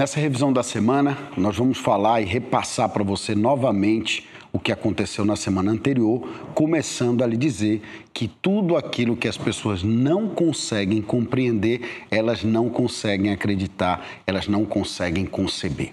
Nessa revisão da semana, nós vamos falar e repassar para você novamente o que aconteceu na semana anterior, começando a lhe dizer que tudo aquilo que as pessoas não conseguem compreender, elas não conseguem acreditar, elas não conseguem conceber.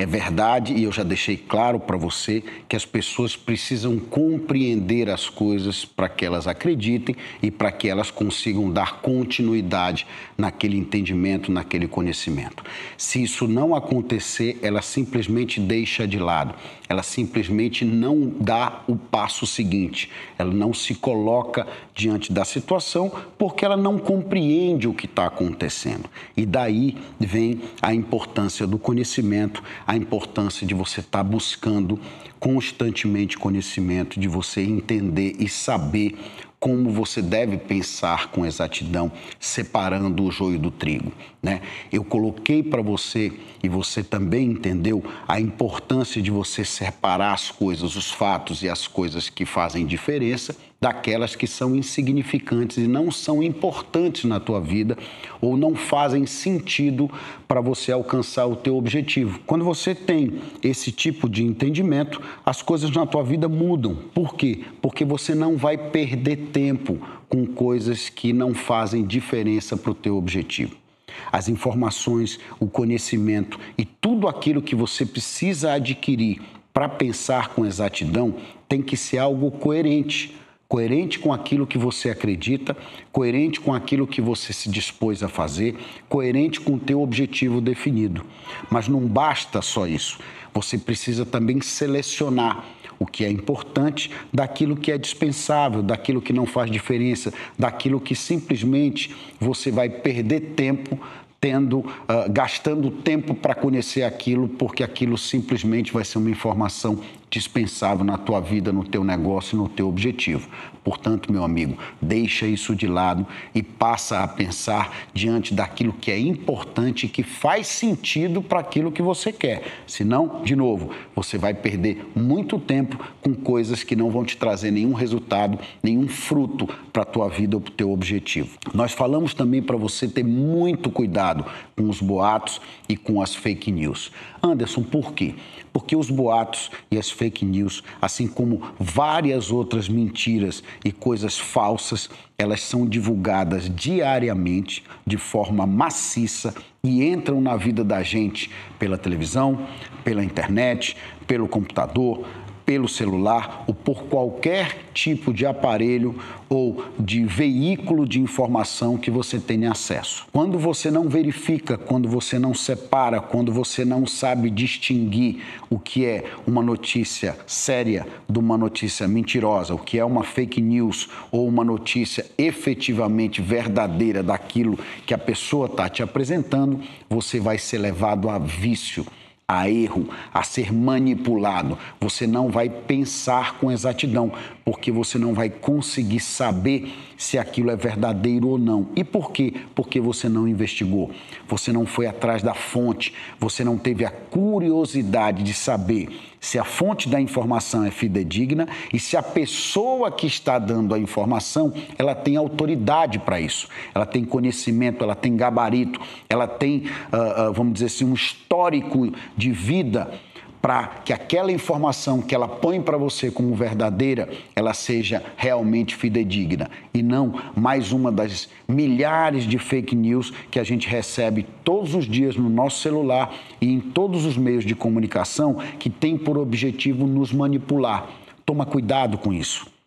É verdade, e eu já deixei claro para você, que as pessoas precisam compreender as coisas para que elas acreditem e para que elas consigam dar continuidade naquele entendimento, naquele conhecimento. Se isso não acontecer, ela simplesmente deixa de lado, ela simplesmente não dá o passo seguinte, ela não se coloca diante da situação porque ela não compreende o que está acontecendo. E daí vem a importância do conhecimento, a importância de você estar tá buscando constantemente conhecimento, de você entender e saber como você deve pensar com exatidão, separando o joio do trigo. Né? Eu coloquei para você, e você também entendeu, a importância de você separar as coisas, os fatos e as coisas que fazem diferença daquelas que são insignificantes e não são importantes na tua vida ou não fazem sentido para você alcançar o teu objetivo. Quando você tem esse tipo de entendimento, as coisas na tua vida mudam. Por quê? Porque você não vai perder tempo com coisas que não fazem diferença para o teu objetivo as informações, o conhecimento e tudo aquilo que você precisa adquirir para pensar com exatidão tem que ser algo coerente coerente com aquilo que você acredita, coerente com aquilo que você se dispôs a fazer, coerente com o teu objetivo definido. Mas não basta só isso. Você precisa também selecionar o que é importante daquilo que é dispensável, daquilo que não faz diferença, daquilo que simplesmente você vai perder tempo tendo, uh, gastando tempo para conhecer aquilo, porque aquilo simplesmente vai ser uma informação dispensável na tua vida, no teu negócio, no teu objetivo. Portanto, meu amigo, deixa isso de lado e passa a pensar diante daquilo que é importante e que faz sentido para aquilo que você quer. Senão, de novo, você vai perder muito tempo com coisas que não vão te trazer nenhum resultado, nenhum fruto para a tua vida ou para o teu objetivo. Nós falamos também para você ter muito cuidado com os boatos e com as fake news. Anderson, por quê? Porque os boatos e as fake news, assim como várias outras mentiras e coisas falsas, elas são divulgadas diariamente de forma maciça e entram na vida da gente pela televisão, pela internet, pelo computador, pelo celular ou por qualquer tipo de aparelho ou de veículo de informação que você tenha acesso. Quando você não verifica, quando você não separa, quando você não sabe distinguir o que é uma notícia séria de uma notícia mentirosa, o que é uma fake news ou uma notícia efetivamente verdadeira daquilo que a pessoa está te apresentando, você vai ser levado a vício a erro, a ser manipulado. Você não vai pensar com exatidão, porque você não vai conseguir saber se aquilo é verdadeiro ou não. E por quê? Porque você não investigou, você não foi atrás da fonte, você não teve a curiosidade de saber se a fonte da informação é fidedigna e se a pessoa que está dando a informação, ela tem autoridade para isso. Ela tem conhecimento, ela tem gabarito, ela tem, uh, uh, vamos dizer assim, um histórico de vida para que aquela informação que ela põe para você como verdadeira, ela seja realmente fidedigna e não mais uma das milhares de fake news que a gente recebe todos os dias no nosso celular e em todos os meios de comunicação que tem por objetivo nos manipular. Toma cuidado com isso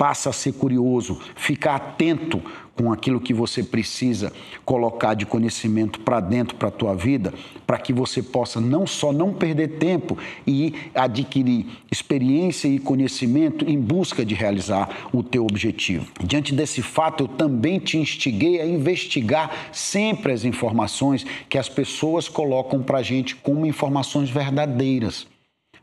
passa a ser curioso, ficar atento com aquilo que você precisa colocar de conhecimento para dentro para a tua vida, para que você possa não só não perder tempo e adquirir experiência e conhecimento em busca de realizar o teu objetivo. Diante desse fato, eu também te instiguei a investigar sempre as informações que as pessoas colocam para a gente como informações verdadeiras.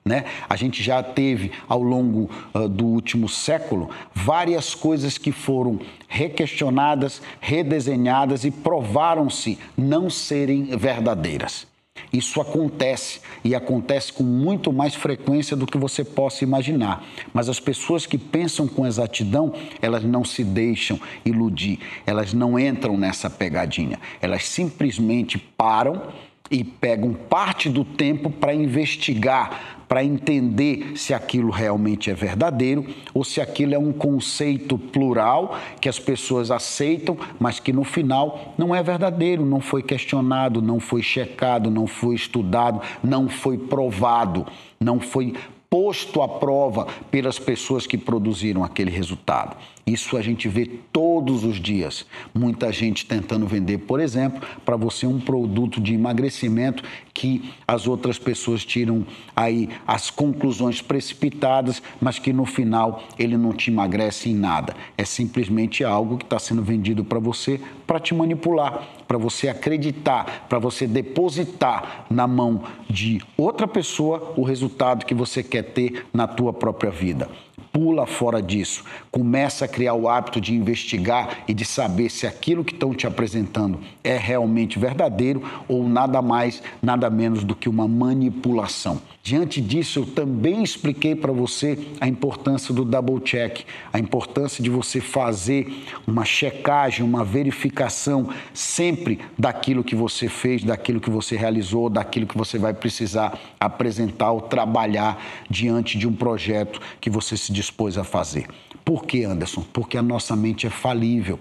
Né? A gente já teve ao longo uh, do último século várias coisas que foram requestionadas, redesenhadas e provaram-se não serem verdadeiras. Isso acontece e acontece com muito mais frequência do que você possa imaginar. Mas as pessoas que pensam com exatidão, elas não se deixam iludir, elas não entram nessa pegadinha. Elas simplesmente param e pegam parte do tempo para investigar, para entender se aquilo realmente é verdadeiro ou se aquilo é um conceito plural que as pessoas aceitam, mas que no final não é verdadeiro, não foi questionado, não foi checado, não foi estudado, não foi provado, não foi posto à prova pelas pessoas que produziram aquele resultado. Isso a gente vê todos os dias. Muita gente tentando vender, por exemplo, para você um produto de emagrecimento que as outras pessoas tiram aí as conclusões precipitadas, mas que no final ele não te emagrece em nada. É simplesmente algo que está sendo vendido para você para te manipular, para você acreditar, para você depositar na mão de outra pessoa o resultado que você quer ter na tua própria vida pula fora disso. Começa a criar o hábito de investigar e de saber se aquilo que estão te apresentando é realmente verdadeiro ou nada mais, nada menos do que uma manipulação. Diante disso, eu também expliquei para você a importância do double check, a importância de você fazer uma checagem, uma verificação sempre daquilo que você fez, daquilo que você realizou, daquilo que você vai precisar apresentar ou trabalhar diante de um projeto que você se dispôs a fazer. Por que, Anderson? Porque a nossa mente é falível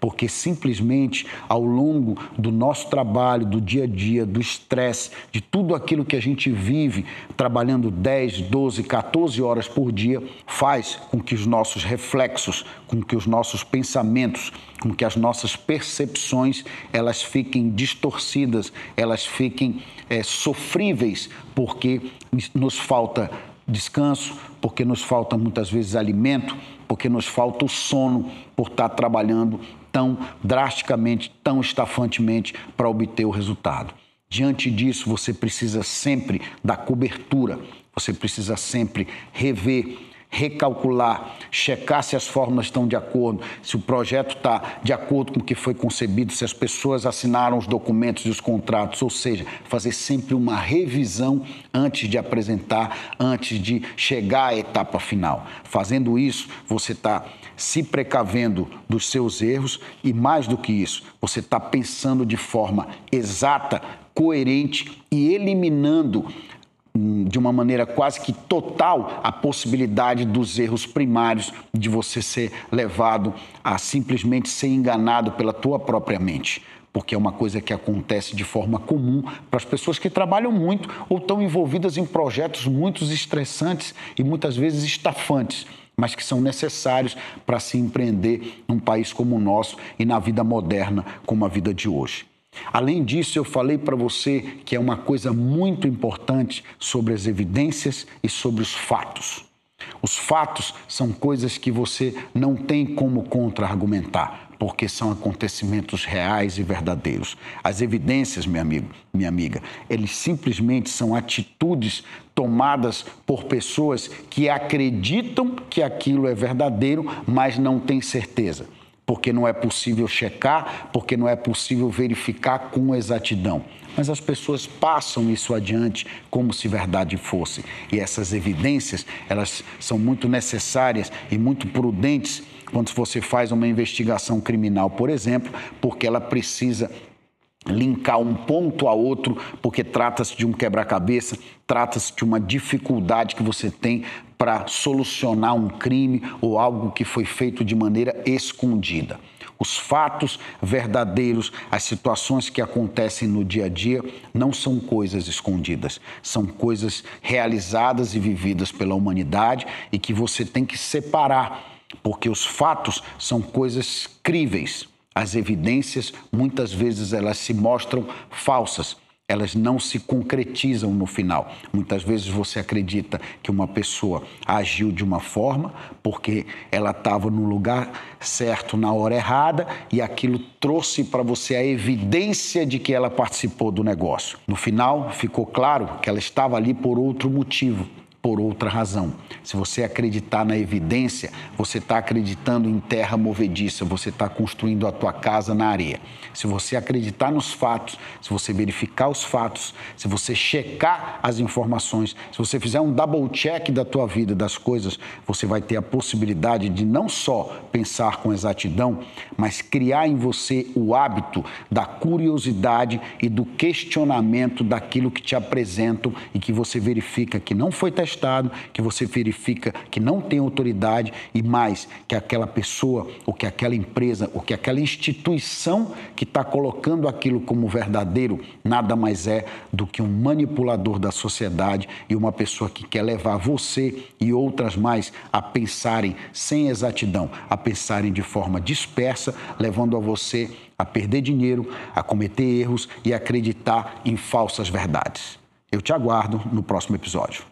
porque simplesmente ao longo do nosso trabalho, do dia a dia, do estresse, de tudo aquilo que a gente vive, trabalhando 10, 12, 14 horas por dia, faz com que os nossos reflexos, com que os nossos pensamentos, com que as nossas percepções elas fiquem distorcidas, elas fiquem é, sofríveis, porque nos falta descanso, porque nos falta muitas vezes alimento, porque nos falta o sono por estar trabalhando tão drasticamente, tão estafantemente para obter o resultado. Diante disso, você precisa sempre da cobertura, você precisa sempre rever recalcular, checar se as fórmulas estão de acordo, se o projeto está de acordo com o que foi concebido, se as pessoas assinaram os documentos e os contratos, ou seja, fazer sempre uma revisão antes de apresentar, antes de chegar à etapa final. Fazendo isso, você está se precavendo dos seus erros e, mais do que isso, você está pensando de forma exata, coerente e eliminando de uma maneira quase que total a possibilidade dos erros primários de você ser levado a simplesmente ser enganado pela tua própria mente. Porque é uma coisa que acontece de forma comum para as pessoas que trabalham muito ou estão envolvidas em projetos muito estressantes e muitas vezes estafantes, mas que são necessários para se empreender num país como o nosso e na vida moderna como a vida de hoje. Além disso, eu falei para você que é uma coisa muito importante sobre as evidências e sobre os fatos. Os fatos são coisas que você não tem como contra-argumentar, porque são acontecimentos reais e verdadeiros. As evidências, meu amigo, minha amiga, eles simplesmente são atitudes tomadas por pessoas que acreditam que aquilo é verdadeiro, mas não têm certeza porque não é possível checar, porque não é possível verificar com exatidão. Mas as pessoas passam isso adiante como se verdade fosse. E essas evidências, elas são muito necessárias e muito prudentes quando você faz uma investigação criminal, por exemplo, porque ela precisa linkar um ponto a outro, porque trata-se de um quebra-cabeça, trata-se de uma dificuldade que você tem para solucionar um crime ou algo que foi feito de maneira escondida. Os fatos verdadeiros, as situações que acontecem no dia a dia, não são coisas escondidas, são coisas realizadas e vividas pela humanidade e que você tem que separar, porque os fatos são coisas críveis, as evidências, muitas vezes, elas se mostram falsas, elas não se concretizam no final. Muitas vezes você acredita que uma pessoa agiu de uma forma porque ela estava no lugar certo na hora errada e aquilo trouxe para você a evidência de que ela participou do negócio. No final, ficou claro que ela estava ali por outro motivo por outra razão. Se você acreditar na evidência, você está acreditando em terra movediça, você está construindo a tua casa na areia. Se você acreditar nos fatos, se você verificar os fatos, se você checar as informações, se você fizer um double check da tua vida, das coisas, você vai ter a possibilidade de não só pensar com exatidão, mas criar em você o hábito da curiosidade e do questionamento daquilo que te apresentam e que você verifica que não foi testado, que você verifica que não tem autoridade e mais que aquela pessoa ou que aquela empresa ou que aquela instituição que está colocando aquilo como verdadeiro nada mais é do que um manipulador da sociedade e uma pessoa que quer levar você e outras mais a pensarem sem exatidão, a pensarem de forma dispersa, levando a você a perder dinheiro, a cometer erros e acreditar em falsas verdades. Eu te aguardo no próximo episódio.